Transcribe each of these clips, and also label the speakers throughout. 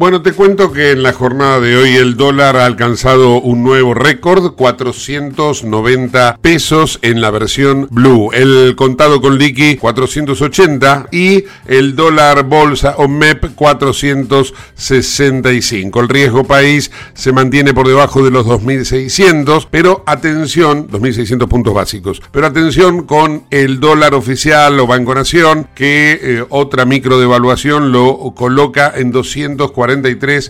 Speaker 1: Bueno, te cuento que en la jornada de hoy el dólar ha alcanzado un nuevo récord, 490 pesos en la versión blue. El contado con liqui 480 y el dólar bolsa o MEP 465. El riesgo país se mantiene por debajo de los 2600, pero atención, 2600 puntos básicos. Pero atención con el dólar oficial o Banco Nación que eh, otra micro devaluación lo coloca en 240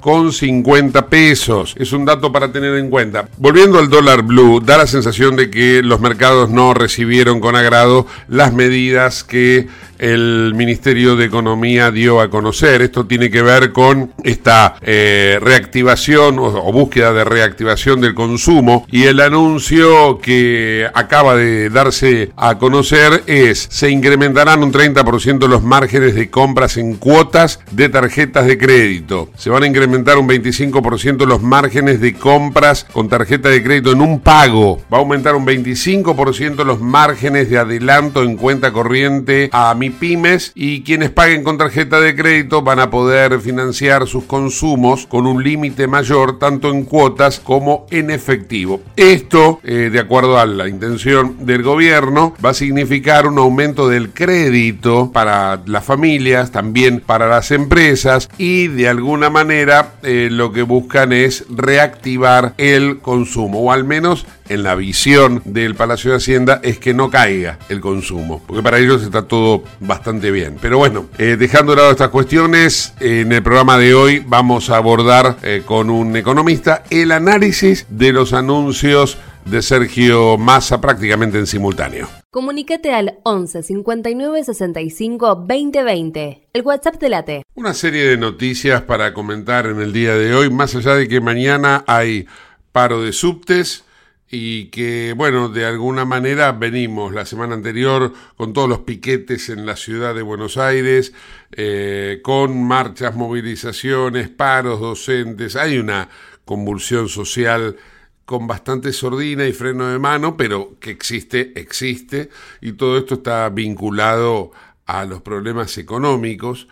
Speaker 1: con 50 pesos. Es un dato para tener en cuenta. Volviendo al dólar blue, da la sensación de que los mercados no recibieron con agrado las medidas que el Ministerio de Economía dio a conocer. Esto tiene que ver con esta eh, reactivación o, búsqueda de reactivación del consumo y el anuncio que acaba de darse a conocer es se incrementarán un 30% los márgenes de compras en cuotas de tarjetas de crédito. Se van a incrementar un 25% los márgenes de compras con tarjeta de crédito en un pago. Va a aumentar un 25% los márgenes de adelanto en cuenta corriente a mi pymes y quienes paguen con tarjeta de crédito van a poder financiar sus consumos con un límite mayor tanto en cuotas como en efectivo. Esto, eh, de acuerdo a la intención del gobierno, va a significar un aumento del crédito para las familias, también para las empresas y de alguna manera eh, lo que buscan es reactivar el consumo o al menos en la visión del Palacio de Hacienda es que no caiga el consumo, porque para ellos está todo bastante bien. Pero bueno, eh, dejando de lado estas cuestiones, en el programa de hoy vamos a abordar eh, con un economista el análisis de los anuncios de Sergio Massa prácticamente en simultáneo.
Speaker 2: Comunícate al 11 59 65 20 20, el WhatsApp de Late.
Speaker 1: Una serie de noticias para comentar en el día de hoy, más allá de que mañana hay paro de subtes y que, bueno, de alguna manera venimos la semana anterior con todos los piquetes en la ciudad de Buenos Aires, eh, con marchas, movilizaciones, paros docentes, hay una convulsión social con bastante sordina y freno de mano, pero que existe, existe, y todo esto está vinculado a los problemas económicos.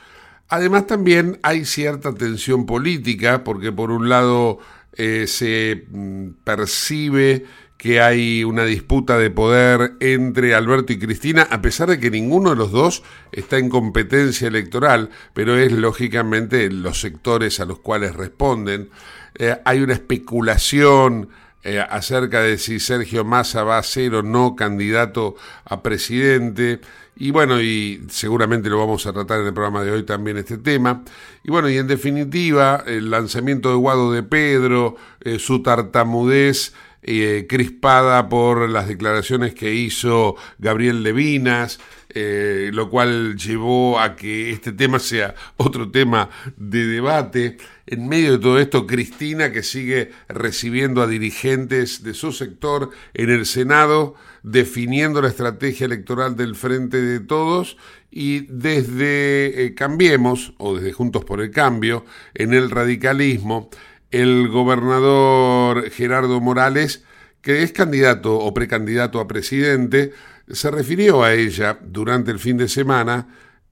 Speaker 1: Además también hay cierta tensión política, porque por un lado eh, se mm, percibe que hay una disputa de poder entre Alberto y Cristina, a pesar de que ninguno de los dos está en competencia electoral, pero es lógicamente los sectores a los cuales responden. Eh, hay una especulación eh, acerca de si Sergio Massa va a ser o no candidato a presidente. Y bueno, y seguramente lo vamos a tratar en el programa de hoy también este tema. Y bueno, y en definitiva, el lanzamiento de Guado de Pedro, eh, su tartamudez eh, crispada por las declaraciones que hizo Gabriel Levinas, eh, lo cual llevó a que este tema sea otro tema de debate. En medio de todo esto, Cristina, que sigue recibiendo a dirigentes de su sector en el Senado, definiendo la estrategia electoral del Frente de Todos y desde eh, Cambiemos, o desde Juntos por el Cambio, en el radicalismo, el gobernador Gerardo Morales que es candidato o precandidato a presidente, se refirió a ella durante el fin de semana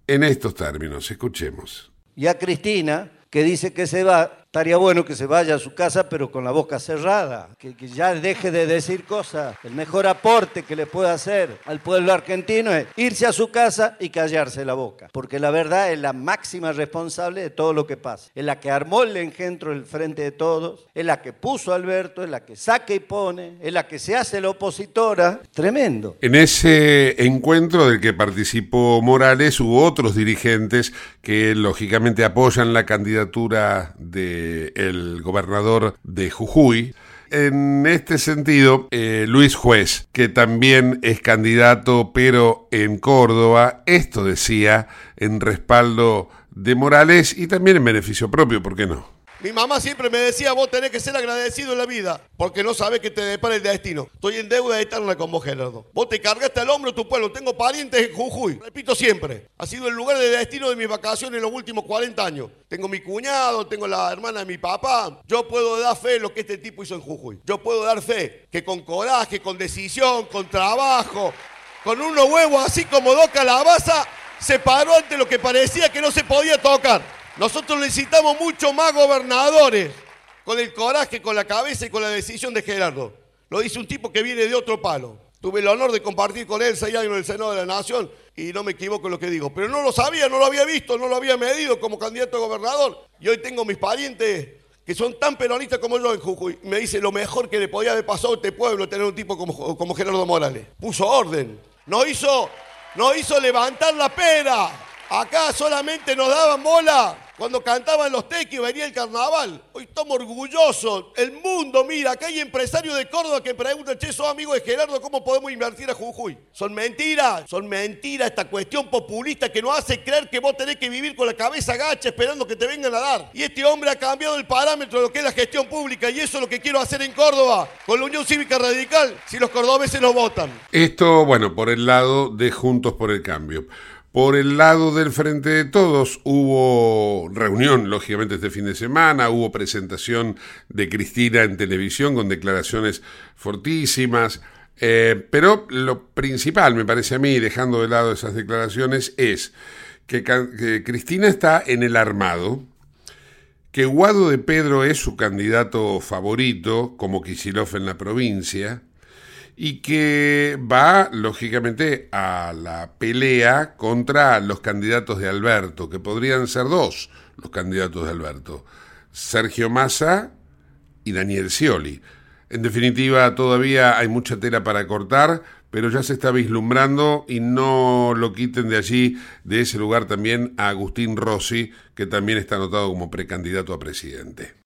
Speaker 1: en estos términos. Escuchemos.
Speaker 3: Y a Cristina, que dice que se va, estaría bueno que se vaya a su casa, pero con la boca cerrada, que, ya deje de decir cosas. El mejor aporte que le puede hacer al pueblo argentino es irse a su casa y callarse la boca, porque la verdad es la máxima responsable de todo lo que pasa. Es la que armó el engendro el frente de todos, es la que puso a Alberto, es la que saca y pone, es la que se hace la opositora. Tremendo.
Speaker 1: En ese encuentro del que participó Morales hubo otros dirigentes que lógicamente apoyan la candidatura de el gobernador de Jujuy. En este sentido, eh, Luis Juez, que también es candidato, pero en Córdoba, esto decía en respaldo de Morales y también en beneficio propio, ¿por qué no?
Speaker 4: Mi mamá siempre me decía, vos tenés que ser agradecido en la vida, porque no sabes que te depara el destino. Estoy en deuda eterna con vos, Gerardo. Vos te cargaste al hombro tu pueblo. Tengo parientes en Jujuy. Repito siempre, ha sido el lugar de destino de mis vacaciones en los últimos 40 años. Tengo mi cuñado, tengo la hermana de mi papá. Yo puedo dar fe en lo que este tipo hizo en Jujuy. Yo puedo dar fe que con coraje, con decisión, con trabajo, con unos huevos así como dos calabazas, se paró ante lo que parecía que no se podía tocar. Nosotros necesitamos mucho más gobernadores con el coraje, con la cabeza y con la decisión de Gerardo. Lo dice un tipo que viene de otro palo. Tuve el honor de compartir con él seis años en el Senado de la Nación y no me equivoco en lo que digo. Pero no lo sabía, no lo había visto, no lo había medido como candidato a gobernador. Y hoy tengo mis parientes que son tan peronistas como yo en Jujuy. Me dice lo mejor que le podía haber pasado a este pueblo tener un tipo como, como Gerardo Morales. Puso orden. No hizo, no hizo levantar la pera. Acá solamente nos daban bola cuando cantaban los tequis venía el carnaval. Hoy estamos orgullosos. El mundo mira, acá hay empresarios de Córdoba que preguntan, che, sos amigo de Gerardo, ¿cómo podemos invertir a Jujuy? Son mentiras, son mentiras esta cuestión populista que nos hace creer que vos tenés que vivir con la cabeza gacha esperando que te vengan a dar. Y este hombre ha cambiado el parámetro de lo que es la gestión pública y eso es lo que quiero hacer en Córdoba, con la Unión Cívica Radical, si los cordobeses nos votan.
Speaker 1: Esto, bueno, por el lado de Juntos por el Cambio. Por el lado del Frente de Todos hubo reunión, lógicamente, este fin de semana, hubo presentación de Cristina en televisión con declaraciones fortísimas, eh, pero lo principal, me parece a mí, dejando de lado esas declaraciones, es que, Cristina está en el armado, que Guado de Pedro es su candidato favorito, como Kisilov en la provincia, y que va, lógicamente, a la pelea contra los candidatos de Alberto, que podrían ser dos los candidatos de Alberto, Sergio Massa y Daniel Scioli. En definitiva, todavía hay mucha tela para cortar, pero ya se está vislumbrando y no lo quiten de allí, de ese lugar también, a Agustín Rossi, que también está anotado como precandidato a presidente.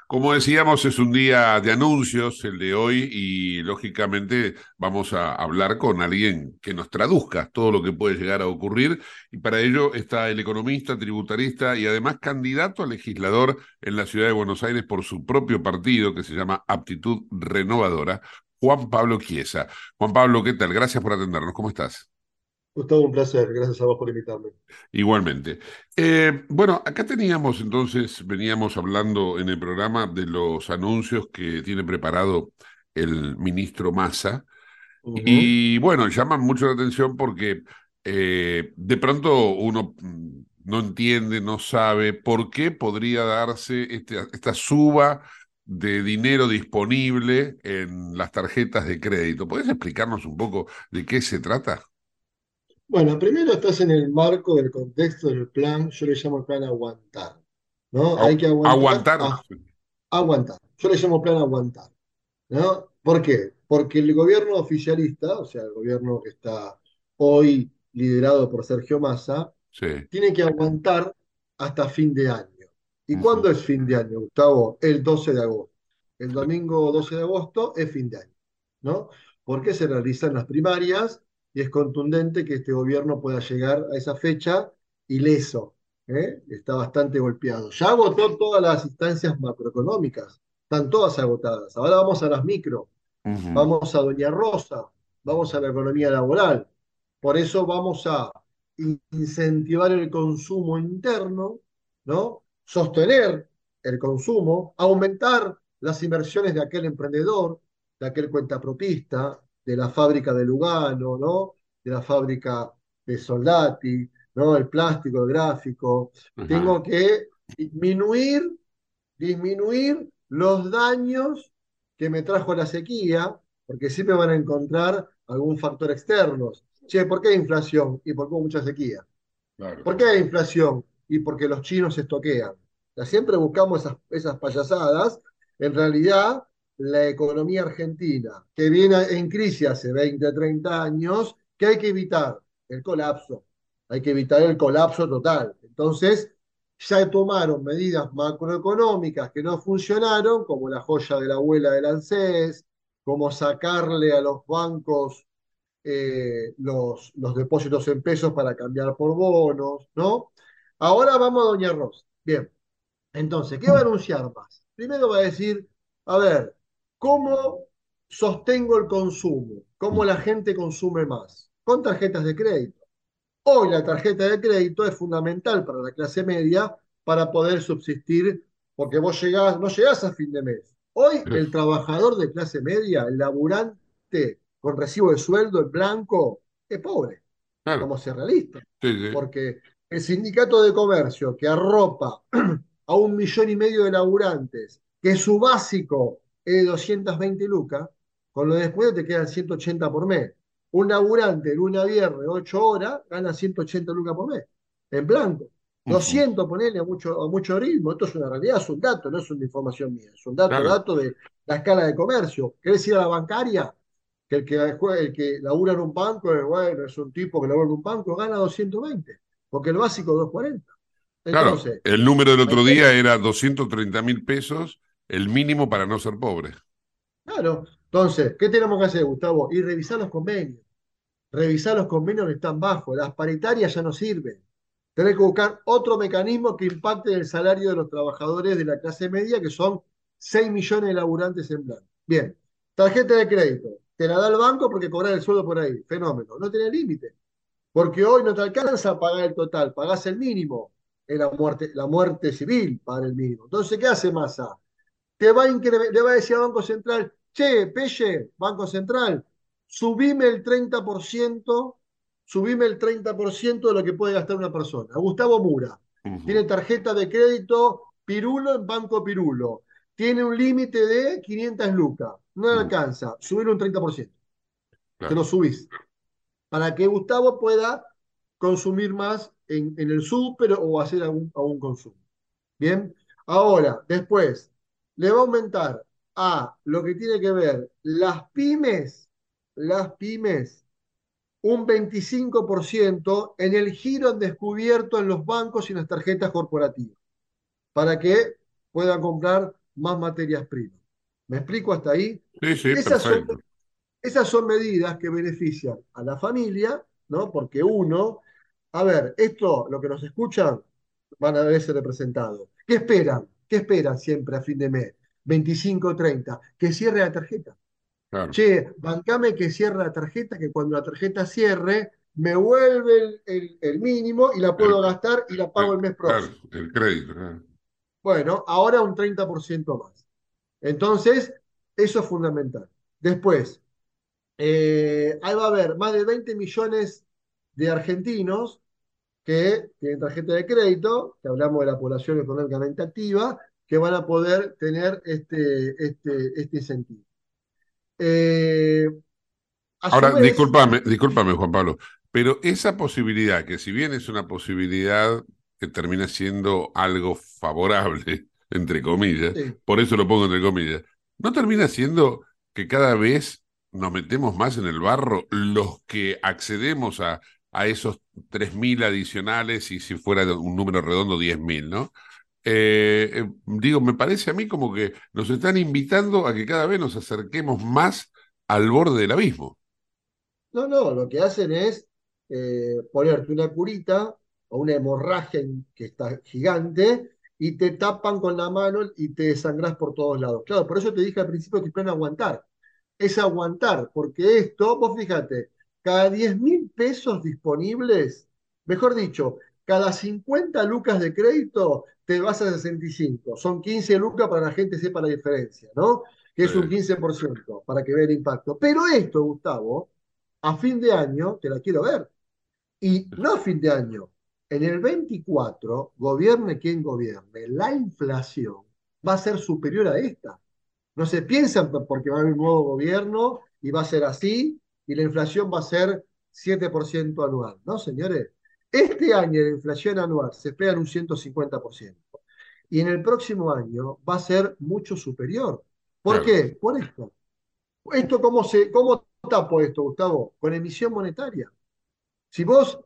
Speaker 1: como decíamos, es un día de anuncios el de hoy y lógicamente vamos a hablar con alguien que nos traduzca todo lo que puede llegar a ocurrir y para ello está el economista, tributarista y además candidato a legislador en la ciudad de Buenos Aires por su propio partido que se llama Aptitud Renovadora, Juan Pablo Chiesa. Juan Pablo, ¿qué tal? Gracias por atendernos. ¿Cómo estás?
Speaker 5: Gustavo, un placer. Gracias a vos por invitarme.
Speaker 1: Igualmente. Eh, bueno, acá teníamos entonces, veníamos hablando en el programa de los anuncios que tiene preparado el ministro Massa. Y bueno, llaman mucho la atención porque eh, de pronto uno mm, no entiende, no sabe por qué podría darse este, esta suba de dinero disponible en las tarjetas de crédito. ¿Puedes explicarnos un poco de qué se trata?
Speaker 5: Bueno, primero estás en el marco del contexto del plan, yo le llamo el plan aguantar, ¿no?
Speaker 1: Hay que aguantar.
Speaker 5: Aguantar. Yo le llamo plan aguantar, ¿no? ¿Por qué? Porque el gobierno oficialista, o sea, el gobierno que está hoy liderado por Sergio Massa, tiene que aguantar hasta fin de año. ¿Y cuándo es fin de año, Gustavo? El 12 de agosto. El domingo 12 de agosto es fin de año, ¿no? Porque se realizan las primarias y es contundente que este gobierno pueda llegar a esa fecha ileso, ¿eh? está bastante golpeado. Ya agotó todas las instancias macroeconómicas, están todas agotadas. Ahora vamos a las micro, vamos a Doña Rosa, vamos a la economía laboral. Por eso vamos a incentivar el consumo interno, ¿no? sostener el consumo, aumentar las inversiones de aquel emprendedor, de aquel cuentapropista, de la fábrica de Lugano, ¿no? de la fábrica de Soldati, ¿no? el plástico, el gráfico. Tengo que disminuir, disminuir los daños que me trajo la sequía, porque siempre van a encontrar algún factor externo. Che, ¿por qué hay inflación? ¿Y por qué mucha sequía? ¿Por qué hay inflación? Y porque los chinos se estoquean. siempre buscamos esas, esas payasadas. En realidad, la economía argentina, que viene en crisis hace 20, 30 años, que hay que evitar el colapso. Hay que evitar el colapso total. Entonces, ya tomaron medidas macroeconómicas que no funcionaron, como la joya de la abuela del ANSES, como sacarle a los bancos eh, los, los depósitos en pesos para cambiar por bonos, ¿no? Ahora vamos a Doña Rosa. Bien. Entonces, ¿qué va a anunciar más? Primero va a decir, a ver, ¿cómo sostengo el consumo? ¿Cómo la gente consume más? Con tarjetas de crédito. Hoy la tarjeta de crédito es fundamental para la clase media para poder subsistir, porque vos llegás, no llegás a fin de mes. Hoy el trabajador de clase media, el laburante con recibo de sueldo en blanco, es pobre. Vamos a ser realistas. Porque el sindicato de comercio que arropa a un millón y medio de laburantes, que su básico es de 220 lucas, con lo después te quedan 180 por mes. Un laburante lunes a viernes, 8 horas, gana 180 lucas por mes, en blanco. 200, ponele a mucho, a mucho ritmo. Esto es una realidad, es un dato, no es una información mía. Es un dato, dato de la escala de comercio. ¿Querés ir a la bancaria? Que el que, el que labura en un banco es, bueno, es un tipo que labura en un banco, gana 220, porque el básico es 240.
Speaker 1: Entonces, claro, el número del otro día era 230 mil pesos, el mínimo para no ser pobre.
Speaker 5: Claro, entonces, ¿qué tenemos que hacer, Gustavo? Y revisar los convenios. Revisar los convenios que están bajos. Las paritarias ya no sirven. Tenés que buscar otro mecanismo que impacte el salario de los trabajadores de la clase media, que son 6 millones de laburantes en blanco. Bien, tarjeta de crédito. Te la da el banco porque cobrar el sueldo por ahí. Fenómeno. No tiene límite. Porque hoy no te alcanza a pagar el total, pagás el mínimo. En la muerte, la muerte civil, pagar el mínimo. Entonces, ¿qué hace Massa? Te va a le va a decir al Banco Central, che, Pelle, Banco Central, subime el 30%, subime el 30% de lo que puede gastar una persona. Gustavo Mura, tiene tarjeta de crédito Pirulo en Banco Pirulo, tiene un límite de 500 lucas, no le alcanza, subirle un 30%. Te lo subís. Para que Gustavo pueda consumir más en, el súper o hacer algún, algún consumo. Bien, ahora, después, le va a aumentar a lo que tiene que ver las pymes, las pymes, un 25% en el giro descubierto en los bancos y en las tarjetas corporativas, para que puedan comprar más materias primas. ¿Me explico hasta ahí?
Speaker 1: Sí, sí,
Speaker 5: esas, son, esas son medidas que benefician a la familia, ¿no? Porque uno, a ver, esto, lo que nos escuchan, van a verse representados. ¿Qué esperan? ¿Qué esperan siempre a fin de mes? 25, 30, que cierre la tarjeta. Che, bancame que cierre la tarjeta, que cuando la tarjeta cierre, me vuelve el, mínimo y la puedo gastar y la pago el, mes próximo.
Speaker 1: el crédito.
Speaker 5: Bueno, ahora un 30% más. Entonces, eso es fundamental. Después, eh, ahí va a haber más de 20 millones de argentinos que tienen tarjeta de crédito, que hablamos de la población económicamente activa, que van a poder tener este, este, este incentivo.
Speaker 1: Eh, Ahora, discúlpame, discúlpame, Juan Pablo, pero esa posibilidad, que si bien es una posibilidad que termina siendo algo favorable, entre comillas, por eso lo pongo entre comillas, ¿no termina siendo que cada vez nos metemos más en el barro los que accedemos a, a esos 3.000 adicionales y si fuera un número redondo 10.000, ¿no? Eh, eh, digo, me parece a mí como que nos están invitando a que cada vez nos acerquemos más al borde del abismo.
Speaker 5: No, no, lo que hacen es eh, ponerte una curita o una hemorragia que está gigante y te tapan con la mano y te desangrás por todos lados. Claro, por eso te dije al principio que plan aguantar. Es aguantar, porque esto, vos fíjate, cada 10 mil pesos disponibles, mejor dicho, cada 50 lucas de crédito te vas a 65. Son 15 lucas para que la gente sepa la diferencia, ¿no? Que es un 15% para que vea el impacto. Pero esto, Gustavo, a fin de año, te la quiero ver. Y no a fin de año, en el 24, gobierne quien gobierne, la inflación va a ser superior a esta. No se piensan porque va a haber un nuevo gobierno y va a ser así, y la inflación va a ser 7% anual. No, señores. Este año la inflación anual se espera en un 150%. Y en el próximo año va a ser mucho superior. ¿Por qué? Por esto. ¿Esto cómo, se, cómo tapo esto, Gustavo? Con emisión monetaria. Si vos,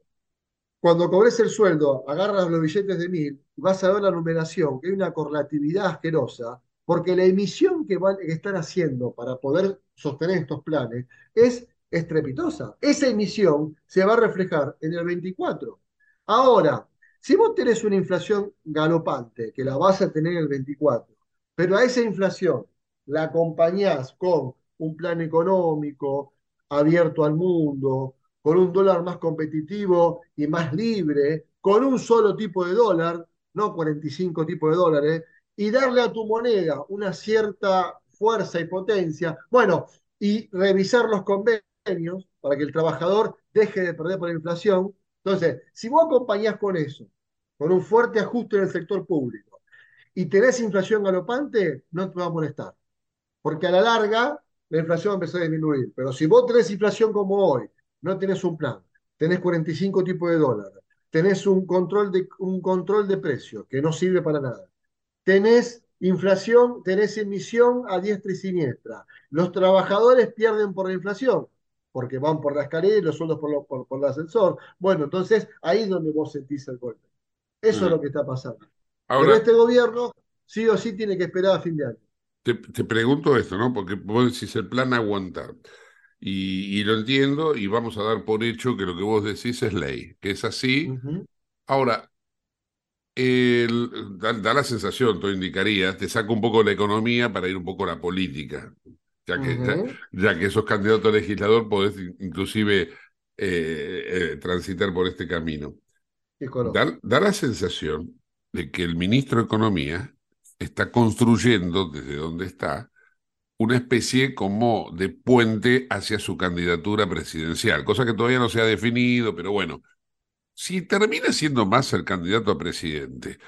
Speaker 5: cuando cobres el sueldo, agarras los billetes de mil, vas a ver la numeración, que hay una correlatividad asquerosa, porque la emisión que, van, que están haciendo para poder sostener estos planes es estrepitosa. Esa emisión se va a reflejar en el 24. Ahora, si vos tenés una inflación galopante, que la vas a tener en el 24, pero a esa inflación la acompañás con un plan económico abierto al mundo, con un dólar más competitivo y más libre, con un solo tipo de dólar, no 45 tipos de dólares, y darle a tu moneda una cierta fuerza y potencia, bueno, y revisar los convenios para que el trabajador deje de perder por la inflación. Entonces, si vos acompañás con eso, con un fuerte ajuste en el sector público, y tenés inflación galopante, no te va a molestar. Porque a la larga, la inflación va a empezar a disminuir. Pero si vos tenés inflación como hoy, no tenés un plan, tenés 45 tipos de dólares, tenés un control de, un control de precios que no sirve para nada, tenés inflación, tenés emisión a diestra y siniestra. Los trabajadores pierden por la inflación porque van por la escalera y los sueldos por, por, el ascensor. Bueno, entonces ahí es donde vos sentís el golpe. Eso es lo que está pasando. Pero este gobierno sí o sí tiene que esperar a fin de año.
Speaker 1: Te, pregunto esto, ¿no? Porque vos decís el plan aguantar. Y, lo entiendo y vamos a dar por hecho que lo que vos decís es ley, que es así. Ahora, da, la sensación, tú indicarías, te saca un poco la economía para ir un poco a la política ya que, ya, que sos candidato a legislador, podés inclusive eh, eh, transitar por este camino. Da, da, la sensación de que el ministro de Economía está construyendo desde donde está una especie como de puente hacia su candidatura presidencial, cosa que todavía no se ha definido, pero bueno, si termina siendo más el candidato a presidente,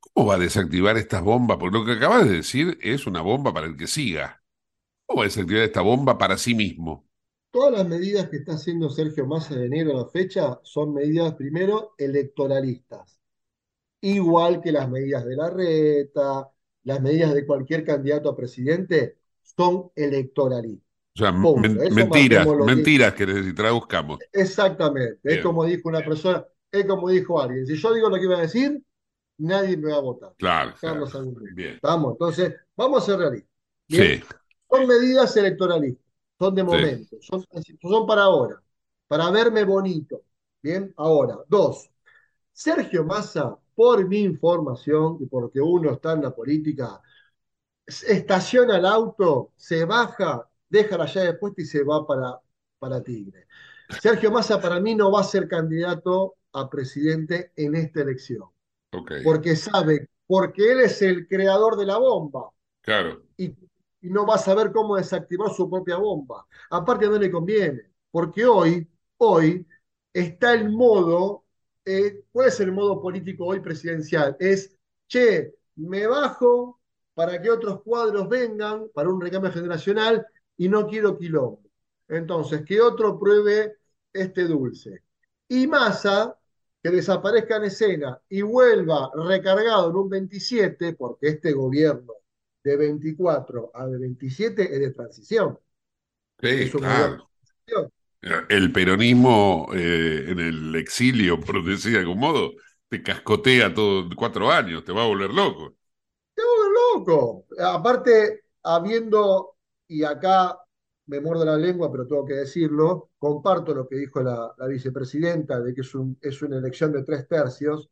Speaker 1: ¿cómo va a desactivar estas bombas? Porque lo que acabas de decir es una bomba para el que siga. ¿Cómo desactivar esta bomba para sí mismo?
Speaker 5: Todas las medidas que está haciendo Sergio Massa de enero a la fecha son medidas, primero, electoralistas. Igual que las medidas de la reta, las medidas de cualquier candidato a presidente, son electoralistas.
Speaker 1: O sea, mentiras, mentiras que les traduzcamos.
Speaker 5: Exactamente. Es como dijo una persona, es como dijo alguien. Si yo digo lo que iba a decir, nadie me va a votar.
Speaker 1: Claro.
Speaker 5: Bien. Vamos, entonces, vamos a ser realistas. Sí. Son medidas electoralistas, son de momento, son, son para ahora, para verme bonito. Bien, ahora, dos. Sergio Massa, por mi información y porque uno está en la política, estaciona el auto, se baja, deja la llave puesta y se va para, para Tigre. Sergio Massa para mí no va a ser candidato a presidente en esta elección. Porque sabe, porque él es el creador de la bomba.
Speaker 1: Claro.
Speaker 5: Y no va a saber cómo desactivar su propia bomba. Aparte no le conviene, porque hoy, hoy está el modo, eh, ¿cuál es el modo político hoy presidencial? Es, che, me bajo para que otros cuadros vengan para un recambio generacional y no quiero quilombo. Entonces, que otro pruebe este dulce. Y Massa, que desaparezca en escena y vuelva recargado en un 27, porque este gobierno de 24 a de 27 es de transición.
Speaker 1: Sí, claro. El peronismo eh, en el exilio, por decir de algún modo, te cascotea todos cuatro años, te va a volver loco.
Speaker 5: Te va a volver loco. Aparte, habiendo, y acá me muerdo la lengua, pero tengo que decirlo, comparto lo que dijo la, vicepresidenta de que es, es una elección de tres tercios,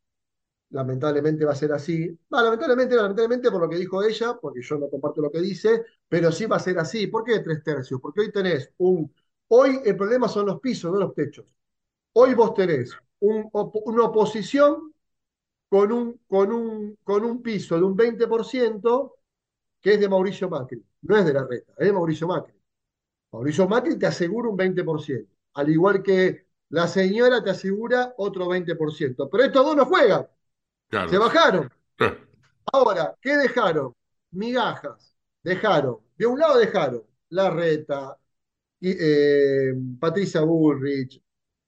Speaker 5: lamentablemente va a ser así. lamentablemente, lamentablemente por lo que dijo ella, porque yo no comparto lo que dice, pero sí va a ser así. ¿Por qué tres tercios? Porque hoy tenés un... Hoy el problema son los pisos, no los techos. Hoy vos tenés una oposición con un, con, un, con un piso de un 20% que es de Mauricio Macri, no es de la reta, es de Mauricio Macri. Mauricio Macri te asegura un 20%, al igual que la señora te asegura otro 20%. Pero estos dos no juegan. Se bajaron. Ahora, ¿qué dejaron? Migajas. Dejaron. De un lado dejaron la reta, eh, Patricia Bullrich,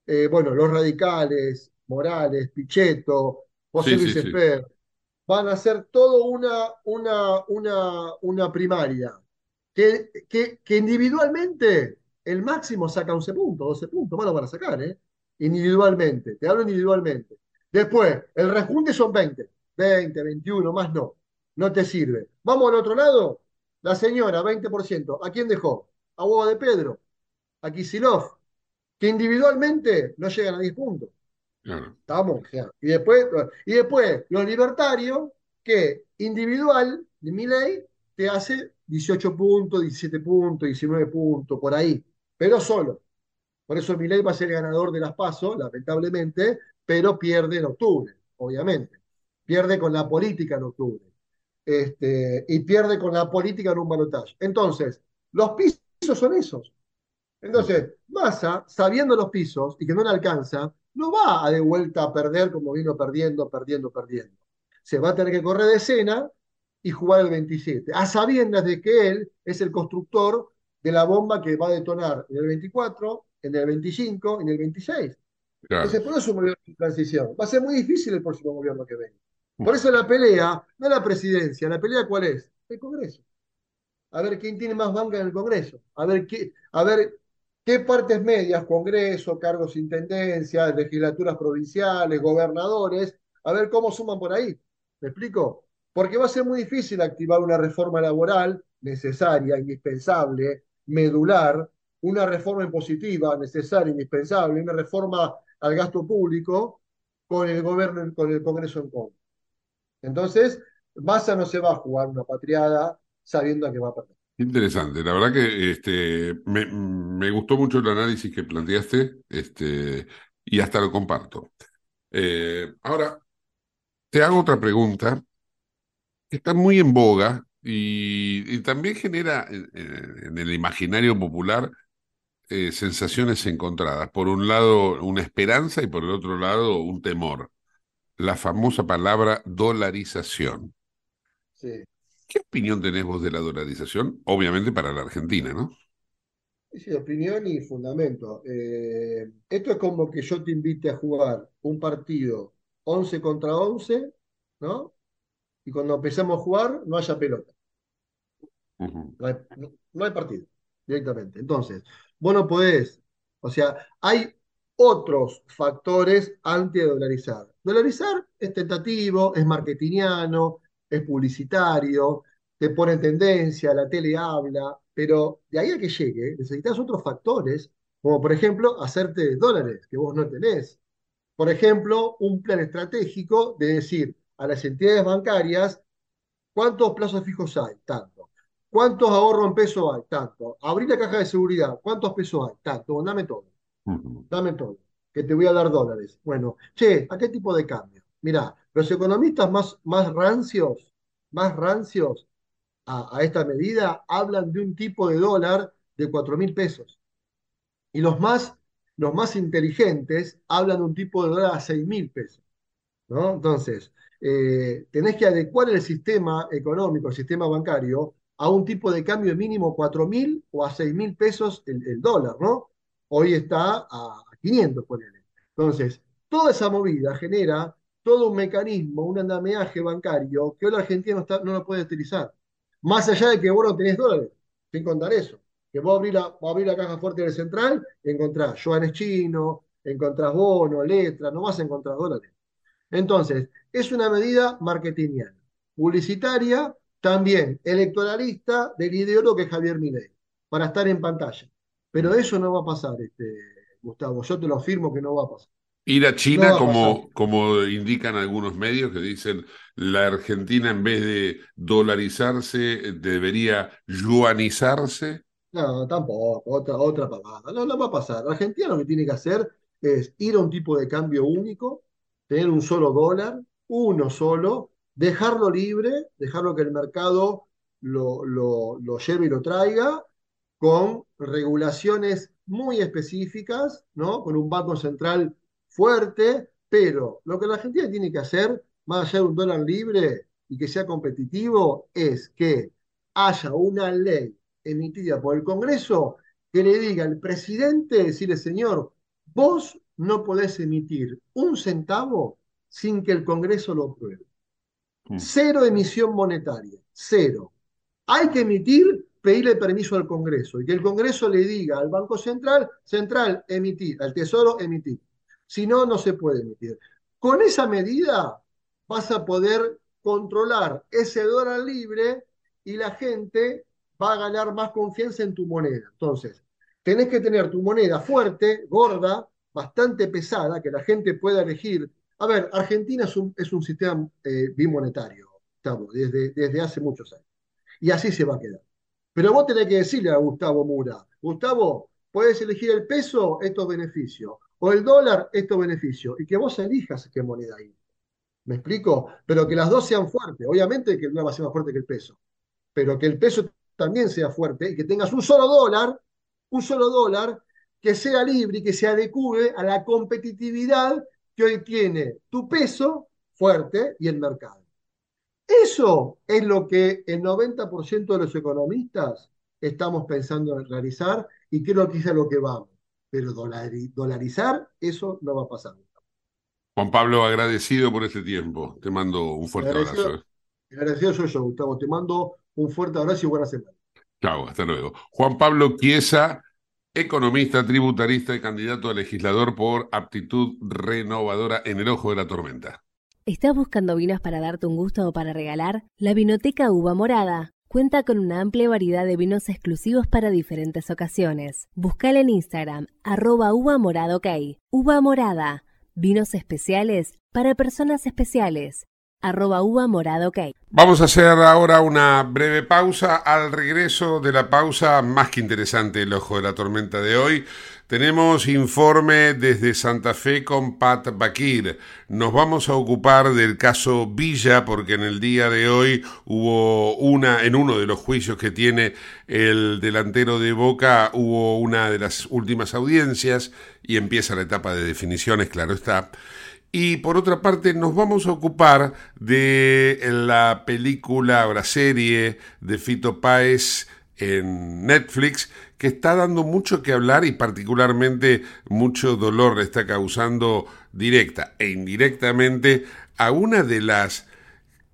Speaker 5: eh, bueno, los radicales, Morales, Pichetto, José Luis Esper, van a hacer todo una, una, una, una primaria. Que, que, que, individualmente el máximo saca 11 puntos, 12 puntos, más lo van a sacar, ¿eh? Individualmente, te hablo individualmente. Después, el rejunte son 20, 20, 21, más no. No te sirve. Vamos al otro lado. La señora, 20%. ¿A quién dejó? A Hugo de Pedro, a Kisilov, que individualmente no llegan a 10 puntos. Estamos, Y después, y después, los libertarios, que individual de mi ley te hace 18 puntos, 17 puntos, 19 puntos, por ahí, pero solo. Por eso mi ley va a ser el ganador de las pasos, lamentablemente, pero pierde en octubre, obviamente. Pierde con la política en octubre. Este, y pierde con la política en un balotaje. Entonces, los pisos son esos. Entonces, Massa, sabiendo los pisos y que no le alcanza, no va a de vuelta a perder como vino perdiendo, perdiendo, perdiendo. Se va a tener que correr de escena y jugar el 27, a sabiendas de que él es el constructor de la bomba que va a detonar en el 24, en el 25, en el 26. Entonces, por eso transición. Va a ser muy difícil el próximo gobierno que venga. Por eso la pelea, no la presidencia, la pelea cuál es? El Congreso. A ver quién tiene más banca en el Congreso. A ver qué, a ver ¿Qué partes medias? Congreso, cargos de intendencia, legislaturas provinciales, gobernadores. A ver cómo suman por ahí. ¿Me explico? Porque va a ser muy difícil activar una reforma laboral necesaria, indispensable, medular, una reforma impositiva necesaria, indispensable, una reforma al gasto público con el gobierno, con el Congreso en contra. Entonces, Massa no se va a jugar una patriada sabiendo a que va a perder.
Speaker 1: Interesante, la verdad que este, me, gustó mucho el análisis que planteaste este, y hasta lo comparto. Eh, ahora, te hago otra pregunta que está muy en boga y, también genera en, el imaginario popular eh, sensaciones encontradas. Por un lado, una esperanza y por el otro lado, un temor. La famosa palabra dolarización.
Speaker 5: Sí.
Speaker 1: ¿Qué opinión tenés vos de la dolarización? Obviamente para la Argentina, ¿no?
Speaker 5: Sí, opinión y fundamento. Eh, esto es como que yo te invite a jugar un partido 11 contra 11, ¿no? Y cuando empecemos a jugar no haya pelota. no, hay, partido, directamente. Entonces, vos no podés, o sea, hay otros factores anti-dolarizar. Dolarizar es tentativo, es marketingiano, es publicitario, te pone en tendencia, la tele habla, pero de ahí a que llegue necesitas otros factores, como por ejemplo hacerte dólares que vos no tenés. Por ejemplo, un plan estratégico de decir a las entidades bancarias cuántos plazos fijos hay, tanto. ¿Cuántos ahorros en peso hay? Tanto. Abrir la caja de seguridad, ¿cuántos pesos hay? Tanto. Dame todo. Dame todo. Que te voy a dar dólares. Bueno, che, ¿a qué tipo de cambio? Mirá, los economistas más, más rancios, más rancios a, esta medida hablan de un tipo de dólar de 4 mil pesos. Y los más, los más inteligentes hablan de un tipo de dólar a 6 mil pesos. ¿no? Entonces, eh, tenés que adecuar el sistema económico, el sistema bancario, a un tipo de cambio mínimo 4 mil o a 6 mil pesos el, dólar, ¿no? Hoy está a 500, ponele. Entonces, toda esa movida genera todo un mecanismo, un andamiaje bancario que hoy la Argentina no, no lo puede utilizar. Más allá de que vos no tenés dólares, sin contar eso. Que vos abrís la, la caja fuerte del central, encontrás yuanes chino, encontrás bono, letra, no vas a encontrar dólares. Entonces, es una medida marketingiana, publicitaria, también electoralista del ideólogo que es Javier Milei. para estar en pantalla. Pero eso no va a pasar, este, Gustavo. Yo te lo afirmo que no va a pasar.
Speaker 1: Ir a China, como, como indican algunos medios que dicen la Argentina en vez de dolarizarse debería yuanizarse.
Speaker 5: No, tampoco, otra, otra pavada. No, no va a pasar. Argentina lo que tiene que hacer es ir a un tipo de cambio único, tener un solo dólar, uno solo, dejarlo libre, dejarlo que el mercado lo, lo, lo lleve y lo traiga, con regulaciones muy específicas, ¿no? Con un banco central fuerte, pero lo que la Argentina tiene que hacer, más allá de un dólar libre y que sea competitivo, es que haya una ley emitida por el Congreso que le diga al presidente, decirle, señor, vos no podés emitir un centavo sin que el Congreso lo apruebe. Mm. Cero emisión monetaria, cero. Hay que emitir, pedirle permiso al Congreso y que el Congreso le diga al Banco Central, Central, emitir, al Tesoro, emitir. Si no, no se puede emitir. Con esa medida vas a poder controlar ese dólar libre y la gente va a ganar más confianza en tu moneda. Entonces, tenés que tener tu moneda fuerte, gorda, bastante pesada, que la gente pueda elegir. A ver, Argentina es un, es un sistema eh, bimonetario, estamos, desde, desde hace muchos años. Y así se va a quedar. Pero vos tenés que decirle a Gustavo Mura, Gustavo, puedes elegir el peso, estos beneficios o el dólar, estos beneficios, y que vos elijas qué moneda hay. ¿Me explico? Pero que las dos sean fuertes. Obviamente que el dólar va a ser más fuerte que el peso, pero que el peso también sea fuerte y que tengas un solo dólar, un solo dólar que sea libre y que se adecue a la competitividad que hoy tiene tu peso fuerte y el mercado. Eso es lo que el 90% de los economistas estamos pensando en realizar y creo que es a lo que vamos pero dolarizar, eso no va a pasar.
Speaker 1: Juan Pablo, agradecido por este tiempo. Te mando un fuerte abrazo. ¿eh?
Speaker 5: Agradecido soy yo, Gustavo. Te mando un fuerte abrazo y buena semana.
Speaker 1: Chao, hasta luego. Juan Pablo Chiesa, economista, tributarista y candidato a legislador por aptitud renovadora en el ojo de la tormenta.
Speaker 2: ¿Estás buscando vinos para darte un gusto o para regalar? La Vinoteca Uva Morada Cuenta con una amplia variedad de vinos exclusivos para diferentes ocasiones. Búscala en Instagram, arroba uva morada ok. Uva morada, vinos especiales para personas especiales.
Speaker 1: Vamos a hacer ahora una breve pausa. Al regreso de la pausa, más que interesante el ojo de la tormenta de hoy, tenemos informe desde Santa Fe con Pat Bakir. Nos vamos a ocupar del caso Villa porque en el día de hoy hubo una, en uno de los juicios que tiene el delantero de Boca, hubo una de las últimas audiencias y empieza la etapa de definiciones, claro está. Y por otra parte nos vamos a ocupar de la película o la serie de Fito Páez en Netflix que está dando mucho que hablar y particularmente mucho dolor le está causando directa e indirectamente a una de las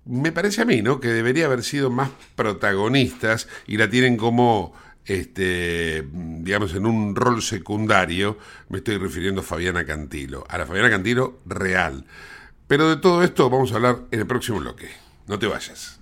Speaker 1: me parece a mí, ¿no? que debería haber sido más protagonistas y la tienen como este, digamos, en un rol secundario, me estoy refiriendo a Fabiana Cantilo, a la Fabiana Cantilo real. Pero de todo esto vamos a hablar en el próximo bloque. No te vayas.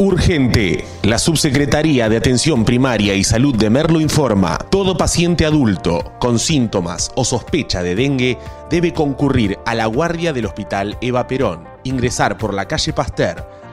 Speaker 6: Urgente. La Subsecretaría de Atención Primaria y Salud de Merlo informa, todo paciente adulto con síntomas o sospecha de dengue debe concurrir a la guardia del Hospital Eva Perón, ingresar por la calle Pasteur,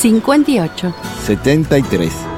Speaker 7: 58.
Speaker 8: 73.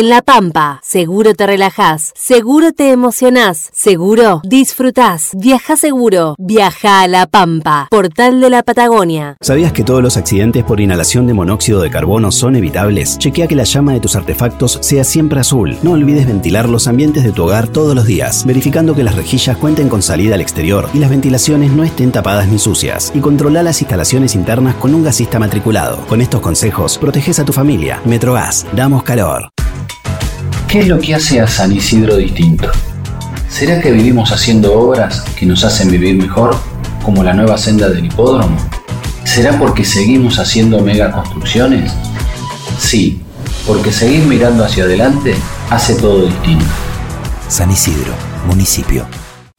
Speaker 2: En La Pampa, seguro te relajás, seguro te emocionás, seguro disfrutás. Viaja seguro, viaja a La Pampa, portal de la Patagonia.
Speaker 9: ¿Sabías que todos los accidentes por inhalación de monóxido de carbono son evitables? Chequea que la llama de tus artefactos sea siempre azul. No olvides ventilar los ambientes de tu hogar todos los días, verificando que las rejillas cuenten con salida al exterior y las ventilaciones no estén tapadas ni sucias. Y controla las instalaciones internas con un gasista matriculado. Con estos consejos, proteges a tu familia. Metrogas, damos calor.
Speaker 10: ¿Qué es lo que hace a San Isidro distinto? ¿Será que vivimos haciendo obras que nos hacen vivir mejor, como la nueva senda del hipódromo? ¿Será porque seguimos haciendo megaconstrucciones? Sí, porque seguir mirando hacia adelante hace todo distinto.
Speaker 9: San Isidro, municipio.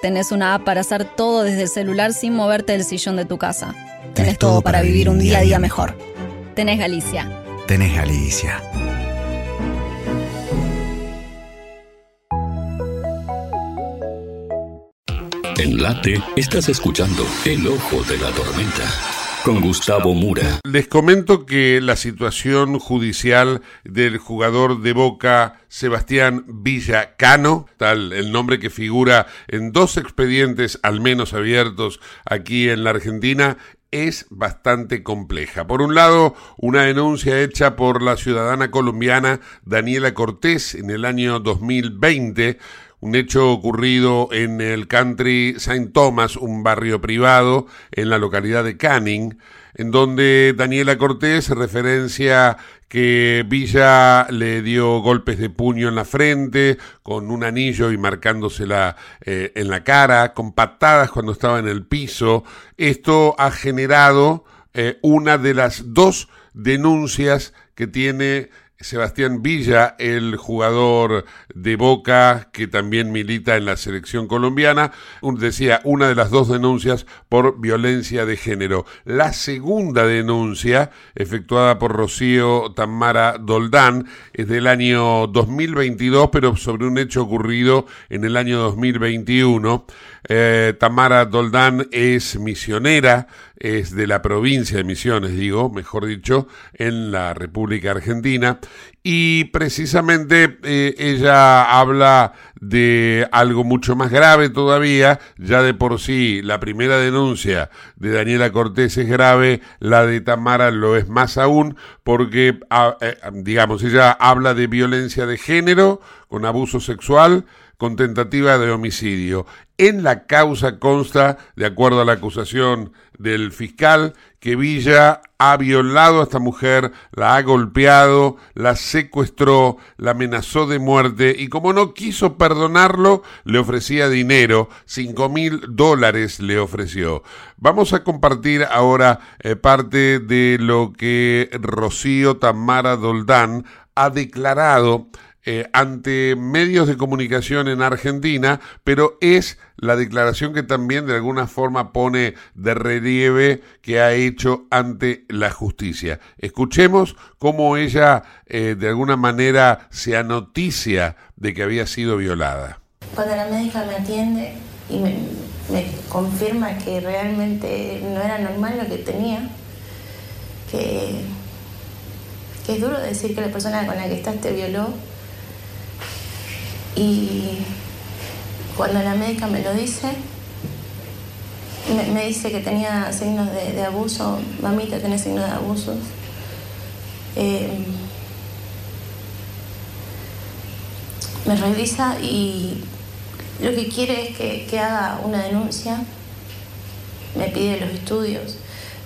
Speaker 11: Tenés una app para hacer todo desde el celular sin moverte del sillón de tu casa. Tenés, todo para vivir un día a día mejor. Tenés Galicia.
Speaker 12: Tenés Galicia.
Speaker 13: En Late estás escuchando El Ojo de la Tormenta con Gustavo Mura.
Speaker 1: Les comento que la situación judicial del jugador de Boca Sebastián Villacano, tal el nombre que figura en dos expedientes al menos abiertos aquí en la Argentina, es bastante compleja. Por un lado, una denuncia hecha por la ciudadana colombiana Daniela Cortés en el año 2020 un hecho ocurrido en el country St. Thomas, un barrio privado en la localidad de Canning, en donde Daniela Cortés referencia que Villa le dio golpes de puño en la frente, con un anillo y marcándosela eh, en la cara, con patadas cuando estaba en el piso. Esto ha generado eh, una de las dos denuncias que tiene Sebastián Villa, el jugador de Boca que también milita en la selección colombiana, decía una de las dos denuncias por violencia de género. La segunda denuncia, efectuada por Rocío Tamara Doldán, es del año 2022, pero sobre un hecho ocurrido en el año 2021. Eh, Tamara Doldán es misionera, es de la provincia de Misiones, digo, mejor dicho, en la República Argentina. Y precisamente eh, ella habla de algo mucho más grave todavía, ya de por sí la primera denuncia de Daniela Cortés es grave, la de Tamara lo es más aún, porque, ah, eh, digamos, ella habla de violencia de género con abuso sexual, con tentativa de homicidio. En la causa consta, de acuerdo a la acusación del fiscal, que Villa ha violado a esta mujer, la ha golpeado, la secuestró, la amenazó de muerte y como no quiso perdonarlo, le ofrecía dinero, cinco mil dólares le ofreció. Vamos a compartir ahora eh, parte de lo que Rocío Tamara Doldán ha declarado eh, ante medios de comunicación en Argentina, pero es la declaración que también de alguna forma pone de relieve que ha hecho ante la justicia. Escuchemos cómo ella eh, de alguna manera se anoticia de que había sido violada.
Speaker 8: Cuando la médica me atiende y me, confirma que realmente no era normal lo que tenía, que, que es duro decir que la persona con la que estás te violó, y cuando la médica me lo dice, me, dice que tenía signos de, abuso, mamita tiene signos de abusos. Eh, me revisa y lo que quiere es que, haga una denuncia, me pide los estudios.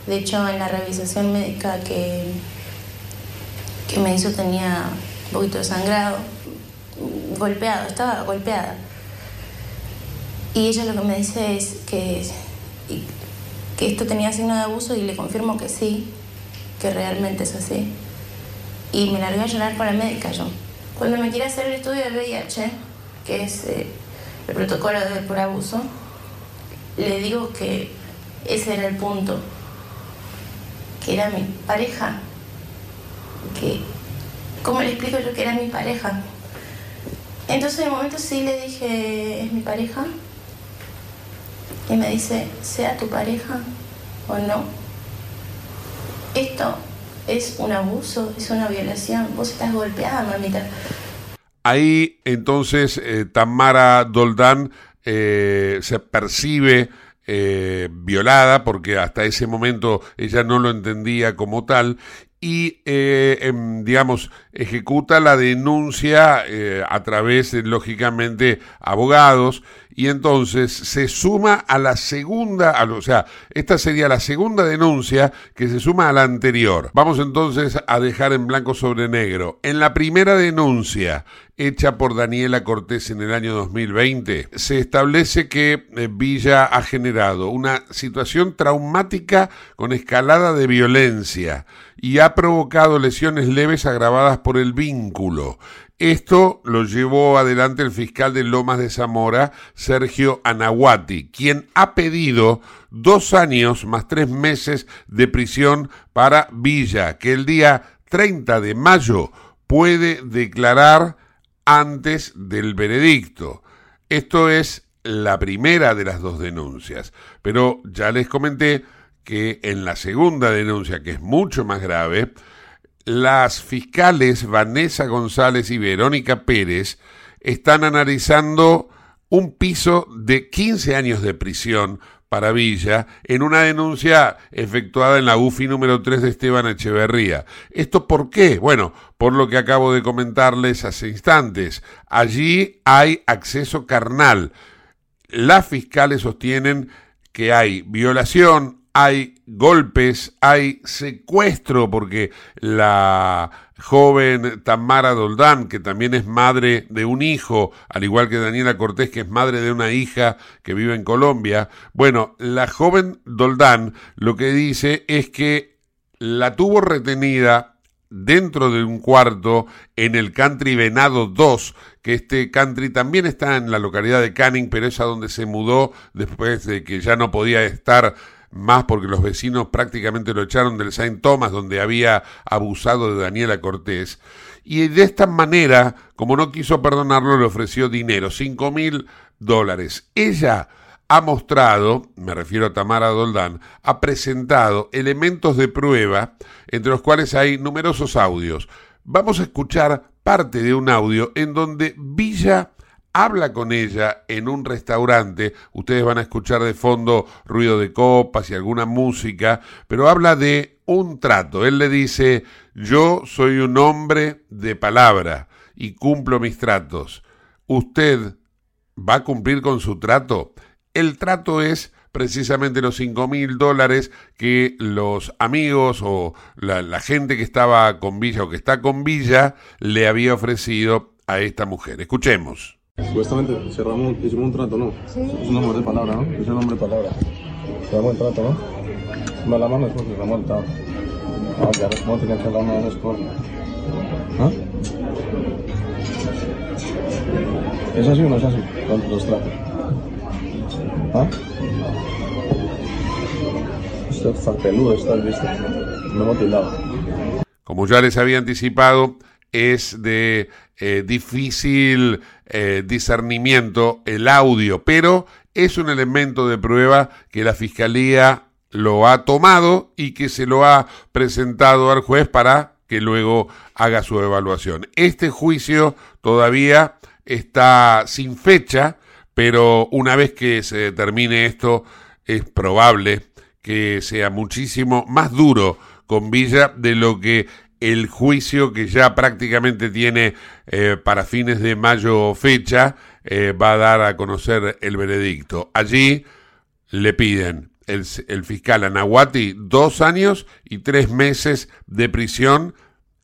Speaker 8: De hecho, en la revisación médica que, que me hizo tenía un poquito de sangrado golpeado, estaba golpeada. Y ella lo que me dice es que, que esto tenía signo de abuso y le confirmo que sí, que realmente es así. Y me largué a llorar con la médica yo. Cuando me quiere hacer el estudio de VIH, que es eh, el protocolo por abuso, le digo que ese era el punto, que era mi pareja, que, ¿cómo le explico yo que era mi pareja? Entonces en el momento sí le dije, es mi pareja. Y me dice, sea tu pareja o no. Esto es un abuso, es una violación. Vos estás golpeada, mamita.
Speaker 1: Ahí entonces eh, Tamara Doldán eh, se percibe eh, violada porque hasta ese momento ella no lo entendía como tal y, eh, em, digamos, ejecuta la denuncia eh, a través lógicamente, abogados y entonces se suma a la segunda, o sea, esta sería la segunda denuncia que se suma a la anterior. Vamos entonces a dejar en blanco sobre negro. En la primera denuncia hecha por Daniela Cortés en el año 2020, se establece que eh, Villa ha generado una situación traumática con escalada de violencia y ha provocado lesiones leves agravadas por el vínculo. Esto lo llevó adelante el fiscal de Lomas de Zamora, Sergio Anahuati, quien ha pedido dos años más tres meses de prisión para Villa, que el día 30 de mayo puede declarar antes del veredicto. Esto es la primera de las dos denuncias, pero ya les comenté que en la segunda denuncia, que es mucho más grave, las fiscales Vanessa González y Verónica Pérez están analizando un piso de 15 años de prisión para Villa en una denuncia efectuada en la UFI número 3 de Esteban Echeverría. ¿Esto por qué? Bueno, por lo que acabo de comentarles hace instantes. Allí hay acceso carnal. Las fiscales sostienen que hay violación, hay golpes, hay secuestro, porque la joven Tamara Doldán, que también es madre de un hijo, al igual que Daniela Cortés, que es madre de una hija que vive en Colombia, bueno, la joven Doldán lo que dice es que la tuvo retenida dentro de un cuarto en el Country Venado 2, que este country también está en la localidad de Canning, pero es a donde se mudó después de que ya no podía estar más porque los vecinos prácticamente lo echaron del Saint Thomas, donde había abusado de Daniela Cortés. Y de esta manera, como no quiso perdonarlo, le ofreció dinero, cinco mil dólares. Ella ha mostrado, me refiero a Tamara Doldán, ha presentado elementos de prueba, entre los cuales hay numerosos audios. Vamos a escuchar parte de un audio en donde Villa habla con ella en un restaurante, ustedes van a escuchar de fondo ruido de copas y alguna música, pero habla de un trato. Él le dice, yo soy un hombre de palabra y cumplo mis tratos. ¿Usted va a cumplir con su trato? El trato es precisamente los cinco mil dólares que los amigos o la, la, gente que estaba con Villa o que está con Villa le había ofrecido a esta mujer. Escuchemos.
Speaker 14: Supuestamente cerramos, hicimos un trato, ¿no? Sí. Es un nombre de palabra, ¿no? Es un nombre de palabra. Cerramos el trato, ¿no? Me la mano es porque cerramos el trato. Ah, ya no tenía que hablar nada por. ¿Ah? ¿Es así o no es así? Con los tratos. ¿Ah? Usted está peludo, está visto. Me he motilado.
Speaker 1: Como ya les había anticipado, es de eh, difícil eh, discernimiento el audio, pero es un elemento de prueba que la Fiscalía lo ha tomado y que se lo ha presentado al juez para que luego haga su evaluación. Este juicio todavía está sin fecha, pero una vez que se determine esto, es probable que sea muchísimo más duro con Villa de lo que el juicio que ya prácticamente tiene eh, para fines de mayo fecha eh, va a dar a conocer el veredicto. Allí le piden el, fiscal Anahuati dos años y tres meses de prisión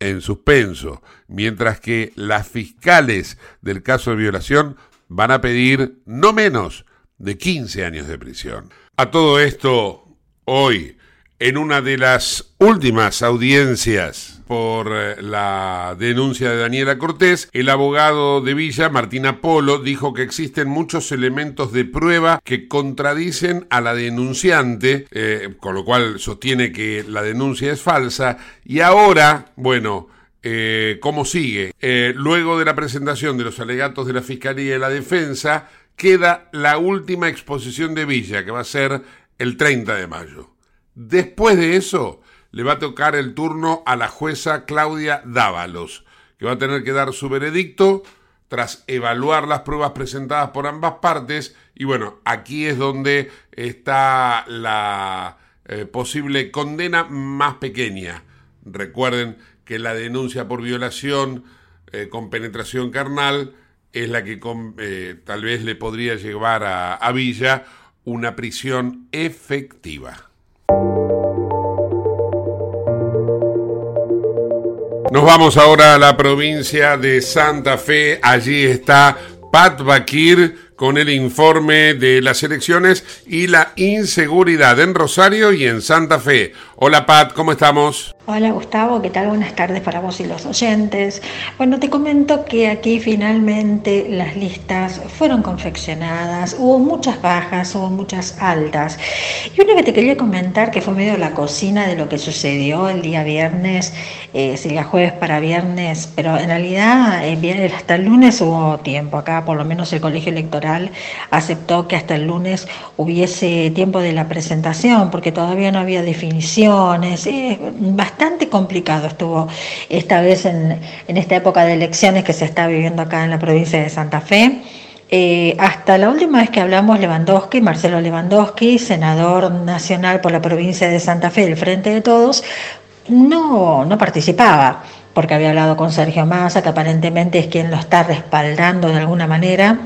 Speaker 1: en suspenso, mientras que las fiscales del caso de violación van a pedir no menos de 15 años de prisión. A todo esto, hoy, en una de las últimas audiencias por eh, la denuncia de Daniela Cortés, el abogado de Villa, Martín Apolo, dijo que existen muchos elementos de prueba que contradicen a la denunciante, eh, con lo cual sostiene que la denuncia es falsa, y ahora, bueno, eh, ¿cómo sigue? luego de la presentación de los alegatos de la Fiscalía y la Defensa, queda la última exposición de Villa, que va a ser el 30 de mayo. Después de eso, le va a tocar el turno a la jueza Claudia Dávalos, que va a tener que dar su veredicto tras evaluar las pruebas presentadas por ambas partes. Y bueno, aquí es donde está la eh, posible condena más pequeña. Recuerden que la denuncia por violación eh, con penetración carnal es la que eh, tal vez le podría llevar a Villa una prisión efectiva. Nos vamos ahora a la provincia de Santa Fe. Allí está Pat Bakir con el informe de las elecciones y la inseguridad en Rosario y en Santa Fe. Hola Pat, ¿cómo estamos?
Speaker 15: Hola Gustavo, ¿qué tal? Buenas tardes para vos y los oyentes. Bueno, te comento que aquí finalmente las listas fueron confeccionadas, hubo muchas bajas, hubo muchas altas. Y una que te quería comentar que fue medio la cocina de lo que sucedió el día viernes, eh, sería jueves para viernes, pero en realidad eh, hasta el lunes hubo tiempo. Acá por lo menos el colegio electoral aceptó que hasta el lunes hubiese tiempo de la presentación, porque todavía no había bastante complicado estuvo esta vez en, esta época de elecciones que se está viviendo acá en la provincia de Santa Fe. Eh, hasta la última vez que hablamos, Lewandowski, Marcelo Lewandowski, senador nacional por la provincia de Santa Fe del Frente de Todos, no, no participaba, porque había hablado con Sergio Massa, que aparentemente es quien lo está respaldando de alguna manera,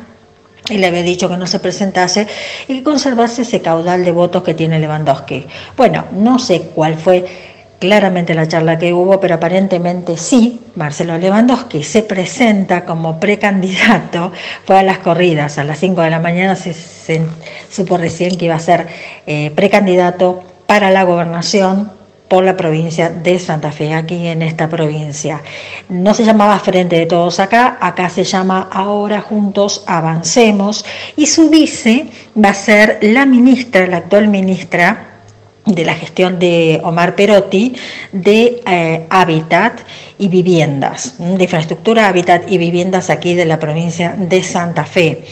Speaker 15: y le había dicho que no se presentase y que conservase ese caudal de votos que tiene Lewandowski. Bueno, no sé cuál fue claramente la charla que hubo, pero aparentemente sí, Marcelo Lewandowski se presenta como precandidato, fue a las corridas, a las 5 de la mañana se, supo recién que iba a ser eh, precandidato para la gobernación por la provincia de Santa Fe, aquí en esta provincia. No se llamaba Frente de Todos acá, acá se llama Ahora Juntos Avancemos y su vice va a ser la ministra, la actual ministra de la gestión de Omar Perotti de eh, hábitat y viviendas, de infraestructura, hábitat y viviendas aquí de la provincia de Santa Fe,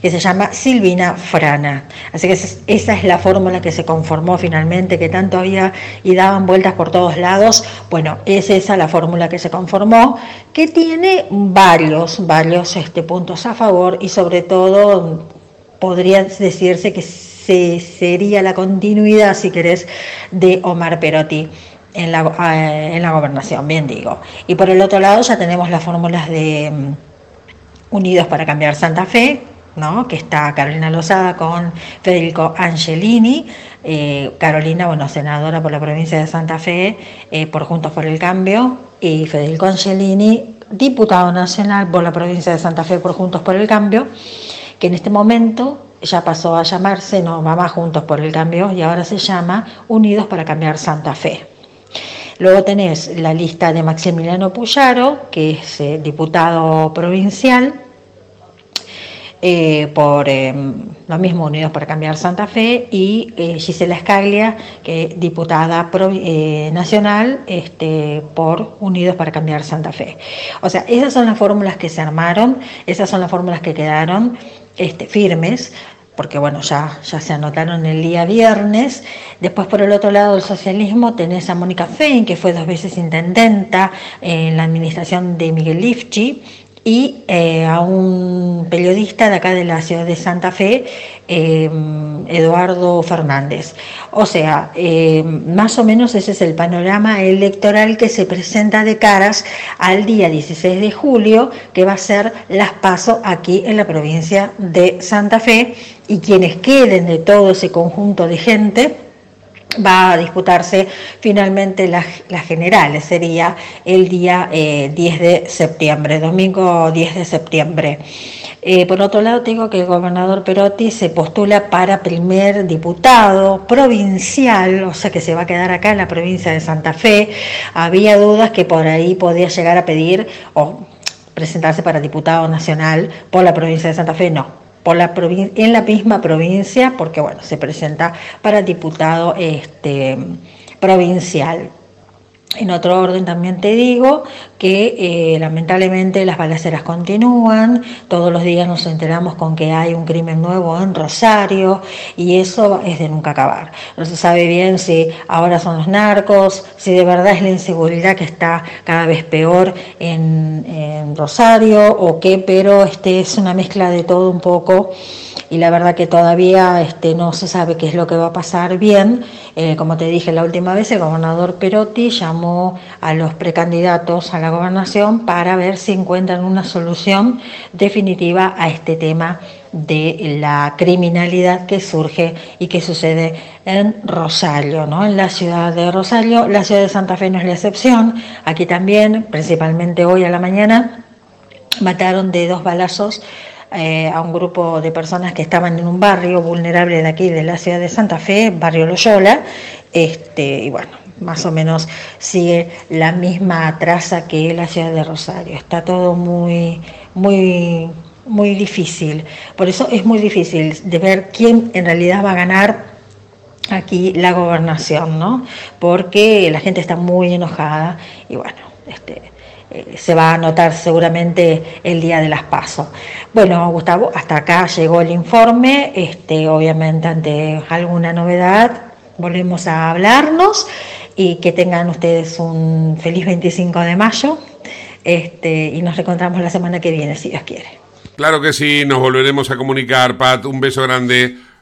Speaker 15: que se llama Silvina Frana. Así que esa es la fórmula que se conformó finalmente, que tanto había y daban vueltas por todos lados. Bueno, es esa la fórmula que se conformó, que tiene varios, varios este, puntos a favor y sobre todo podría decirse que sería la continuidad, si querés, de Omar Perotti. En la, eh, en la gobernación, bien digo. Y por el otro lado ya tenemos las fórmulas de mm, Unidos para Cambiar Santa Fe, ¿no? que está Carolina Lozada con Federico Angelini, eh, Carolina, bueno, senadora por la provincia de Santa Fe, eh, por Juntos por el Cambio, y Federico Angelini diputado nacional por la provincia de Santa Fe por Juntos por el Cambio, que en este momento ya pasó a llamarse, no, va Juntos por el Cambio, y ahora se llama Unidos para Cambiar Santa Fe. Luego tenés la lista de Maximiliano Puyaro, que es eh, diputado provincial, eh, por eh, lo mismo Unidos para Cambiar Santa Fe, y Gisela Escaglia, que es diputada nacional este, por Unidos para Cambiar Santa Fe. O sea, esas son las fórmulas que se armaron, esas son las fórmulas que quedaron este, firmes porque bueno, ya, ya se anotaron el día viernes. Después por el otro lado del socialismo tenés a Mónica Fein, que fue dos veces intendenta en la administración de Miguel Lifchi, y eh, a un periodista de acá de la ciudad de Santa Fe, eh, Eduardo Fernández. O sea, eh, más o menos ese es el panorama electoral que se presenta de caras al día 16 de julio, que va a ser las pasos aquí en la provincia de Santa Fe, y quienes queden de todo ese conjunto de gente, va a disputarse finalmente las, generales, sería el día 10 eh, de septiembre, domingo 10 de septiembre. Eh, por otro lado, tengo que el gobernador Perotti se postula para primer diputado provincial, o sea que se va a quedar acá en la provincia de Santa Fe. Había dudas que por ahí podía llegar a pedir o presentarse para diputado nacional por la provincia de Santa Fe, no la en la misma provincia, porque bueno, se presenta para diputado este, provincial. En otro orden también te digo que eh, lamentablemente las balaceras continúan, todos los días nos enteramos con que hay un crimen nuevo en Rosario y eso es de nunca acabar. No se sabe bien si ahora son los narcos, si de verdad es la inseguridad que está cada vez peor en, Rosario o qué, pero este es una mezcla de todo un poco y la verdad que todavía este, no se sabe qué es lo que va a pasar bien. Eh, como te dije la última vez, el gobernador Perotti llamó a los precandidatos a la gobernación para ver si encuentran una solución definitiva a este tema de la criminalidad que surge y que sucede en Rosario, ¿no? en la ciudad de Rosario. La ciudad de Santa Fe no es la excepción. Aquí también, principalmente hoy a la mañana, mataron de dos balazos eh, a un grupo de personas que estaban en un barrio vulnerable de aquí, de la ciudad de Santa Fe, barrio Loyola, este, y bueno, más o menos sigue la misma traza que la ciudad de Rosario. Está todo muy, muy, muy difícil. Por eso es muy difícil de ver quién en realidad va a ganar aquí la gobernación, ¿no? Porque la gente está muy enojada y bueno, este, eh, se va a notar seguramente el día de las pasos. Bueno, Gustavo, hasta acá llegó el informe. Este, obviamente, ante alguna novedad, volvemos a hablarnos y que tengan ustedes un feliz 25 de mayo. Este, y nos reencontramos la semana que viene, si Dios quiere.
Speaker 1: Claro que sí, nos volveremos a comunicar, Pat. Un beso grande.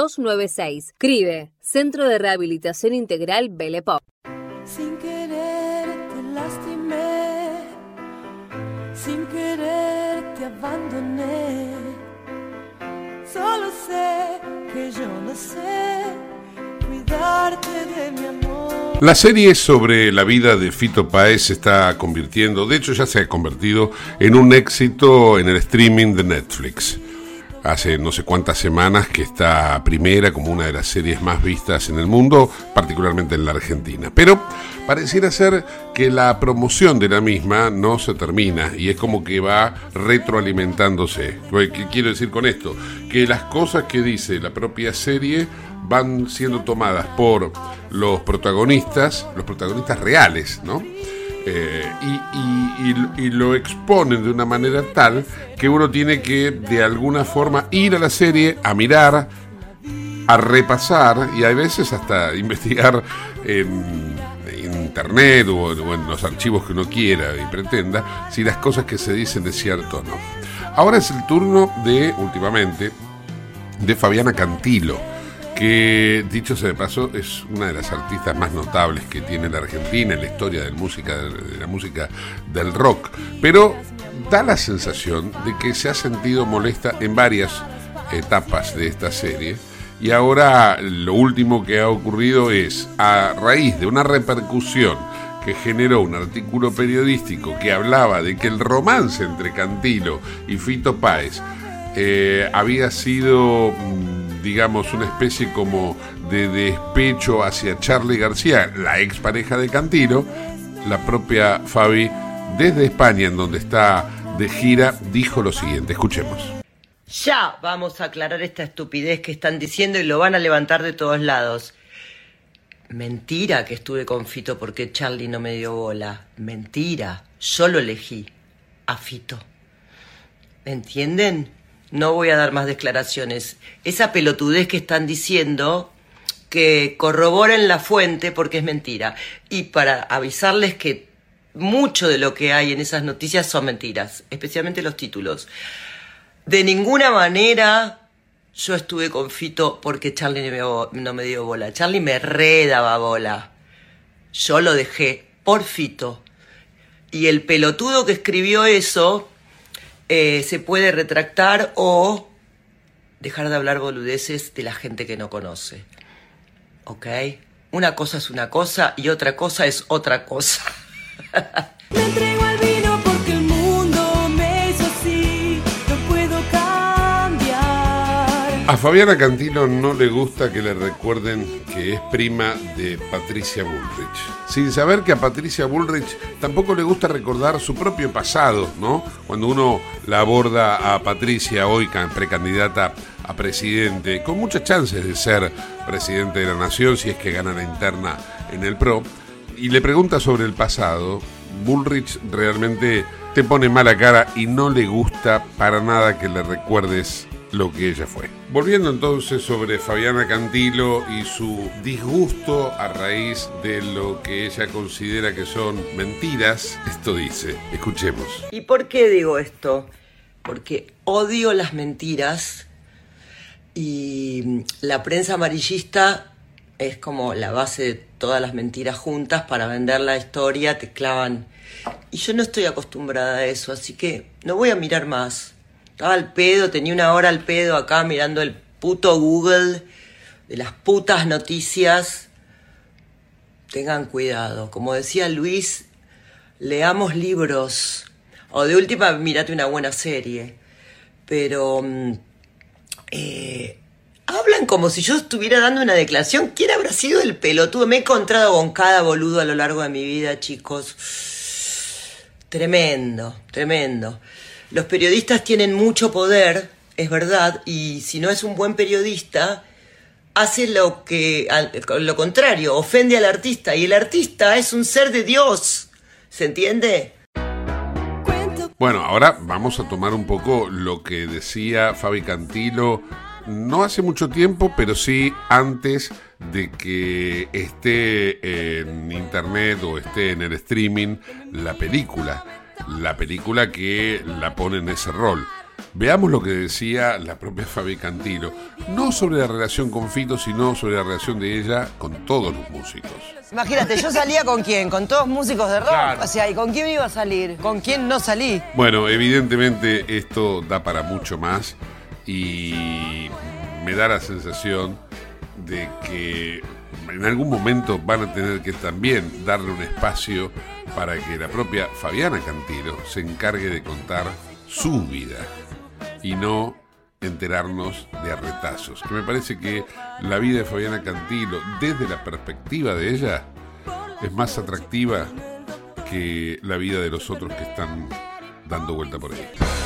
Speaker 2: 296. CRIBE, Centro de Rehabilitación Integral Belepop.
Speaker 16: Sin querer te lastimé, sin querer te abandoné. Solo sé que yo no sé cuidarte de mi amor.
Speaker 1: La serie sobre la vida de Fito Páez se está convirtiendo, de hecho ya se ha convertido en un éxito en el streaming de Netflix hace no sé cuántas semanas que está primera como una de las series más vistas en el mundo, particularmente en la Argentina. Pero pareciera ser que la promoción de la misma no se termina y es como que va retroalimentándose. ¿Qué quiero decir con esto? Que las cosas que dice la propia serie van siendo tomadas por los protagonistas, los protagonistas reales, ¿no? Eh, y, lo exponen de una manera tal que uno tiene que de alguna forma ir a la serie a mirar, a repasar y a veces hasta investigar en, internet o, en los archivos que uno quiera y pretenda, si las cosas que se dicen es cierto o no. Ahora es el turno de, últimamente, de Fabiana Cantilo, que dicho sea de paso es una de las artistas más notables que tiene la Argentina en la historia de, la música del rock, pero da la sensación de que se ha sentido molesta en varias etapas de esta serie. Y ahora lo último que ha ocurrido es, a raíz de una repercusión que generó un artículo periodístico que hablaba de que el romance entre Cantilo y Fito Páez eh, había sido, mm, digamos, una especie como de despecho hacia Charlie García, la expareja de Cantilo, la propia Fabi, desde España, en donde está de gira, dijo lo siguiente. Escuchemos.
Speaker 17: Ya vamos a aclarar esta estupidez que están diciendo y lo van a levantar de todos lados. Mentira que estuve con Fito porque Charlie no me dio bola. Mentira. Yo lo elegí. A Fito. ¿Entienden? No voy a dar más declaraciones. Esa pelotudez que están diciendo, que corroboren la fuente porque es mentira. Y para avisarles que mucho de lo que hay en esas noticias son mentiras, especialmente los títulos. De ninguna manera yo estuve con Fito porque Charlie no me dio bola. Charlie me redaba bola. Yo lo dejé por Fito. Y el pelotudo que escribió eso eh, se puede retractar o dejar de hablar boludeces de la gente que no conoce. ¿Ok? Una cosa es una cosa y otra cosa es otra cosa.
Speaker 1: A Fabiana Cantilo no le gusta que le recuerden que es prima de Patricia Bullrich. Sin saber que a Patricia Bullrich tampoco le gusta recordar su propio pasado, ¿no? Cuando uno la aborda a Patricia, hoy precandidata a presidente, con muchas chances de ser presidente de la nación si es que gana la interna en el PRO, y le pregunta sobre el pasado, Bullrich realmente te pone mala cara y no le gusta para nada que le recuerdes lo que ella fue. Volviendo entonces sobre Fabiana Cantilo y su disgusto a raíz de lo que ella considera que son mentiras, esto dice, escuchemos.
Speaker 17: ¿Y por qué digo esto? Porque odio las mentiras y la prensa amarillista es como la base de todas las mentiras juntas para vender la historia, te clavan. Y yo no estoy acostumbrada a eso, así que no voy a mirar más estaba al pedo, tenía una hora al pedo acá mirando el puto Google de las putas noticias. Tengan cuidado. Como decía Luis, leamos libros. O de última, mirate una buena serie. Pero... Mm, eh, hablan como si yo estuviera dando una declaración. ¿Quién habrá sido el pelotudo? Me he encontrado con cada boludo a lo largo de mi vida, chicos. Tremendo, tremendo. Los periodistas tienen mucho poder, es verdad, y si no es un buen periodista, hace lo que lo contrario, ofende al artista y el artista es un ser de Dios. ¿Se entiende?
Speaker 1: Bueno, ahora vamos a tomar un poco lo que decía Fabi Cantilo no hace mucho tiempo, pero sí antes de que esté en internet o esté en el streaming la película la película que la pone en ese rol. Veamos lo que decía la propia Fabi Cantilo, no sobre la relación con Fito, sino sobre la relación de ella con todos los músicos.
Speaker 17: Imagínate, yo salía con quién, con todos músicos de rock, o sea, ¿y con quién iba a salir? ¿Con quién no salí?
Speaker 1: Bueno, evidentemente esto da para mucho más y me da la sensación de que en algún momento van a tener que también darle un espacio para que la propia Fabiana Cantilo se encargue de contar su vida y no enterarnos de arretazos. Que me parece que la vida de Fabiana Cantilo, desde la perspectiva de ella, es más atractiva que la vida de los otros que están dando vuelta por ahí.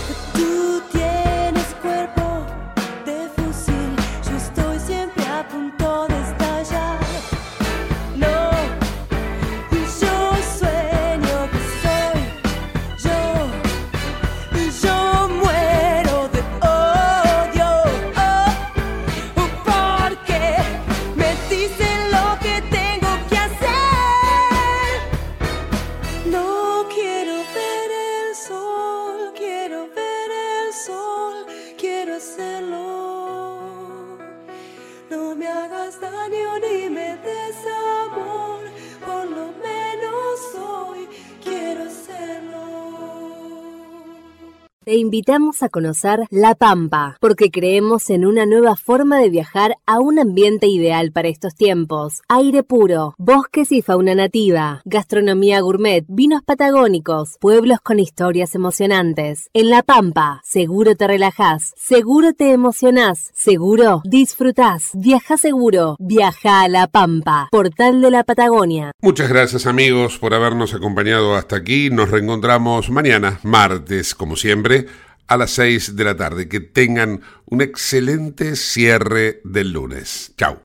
Speaker 2: Te invitamos a conocer La Pampa, porque creemos en una nueva forma de viajar a un ambiente ideal para estos tiempos. Aire puro, bosques y fauna nativa, gastronomía gourmet, vinos patagónicos, pueblos con historias emocionantes. En La Pampa, seguro te relajás, seguro te emocionás, seguro disfrutás. Viaja seguro, viaja a La Pampa, portal de la Patagonia.
Speaker 1: Muchas gracias amigos por habernos acompañado hasta aquí. Nos reencontramos mañana, martes, como siempre a las 6 de la tarde. Que tengan un excelente cierre del lunes. Chao.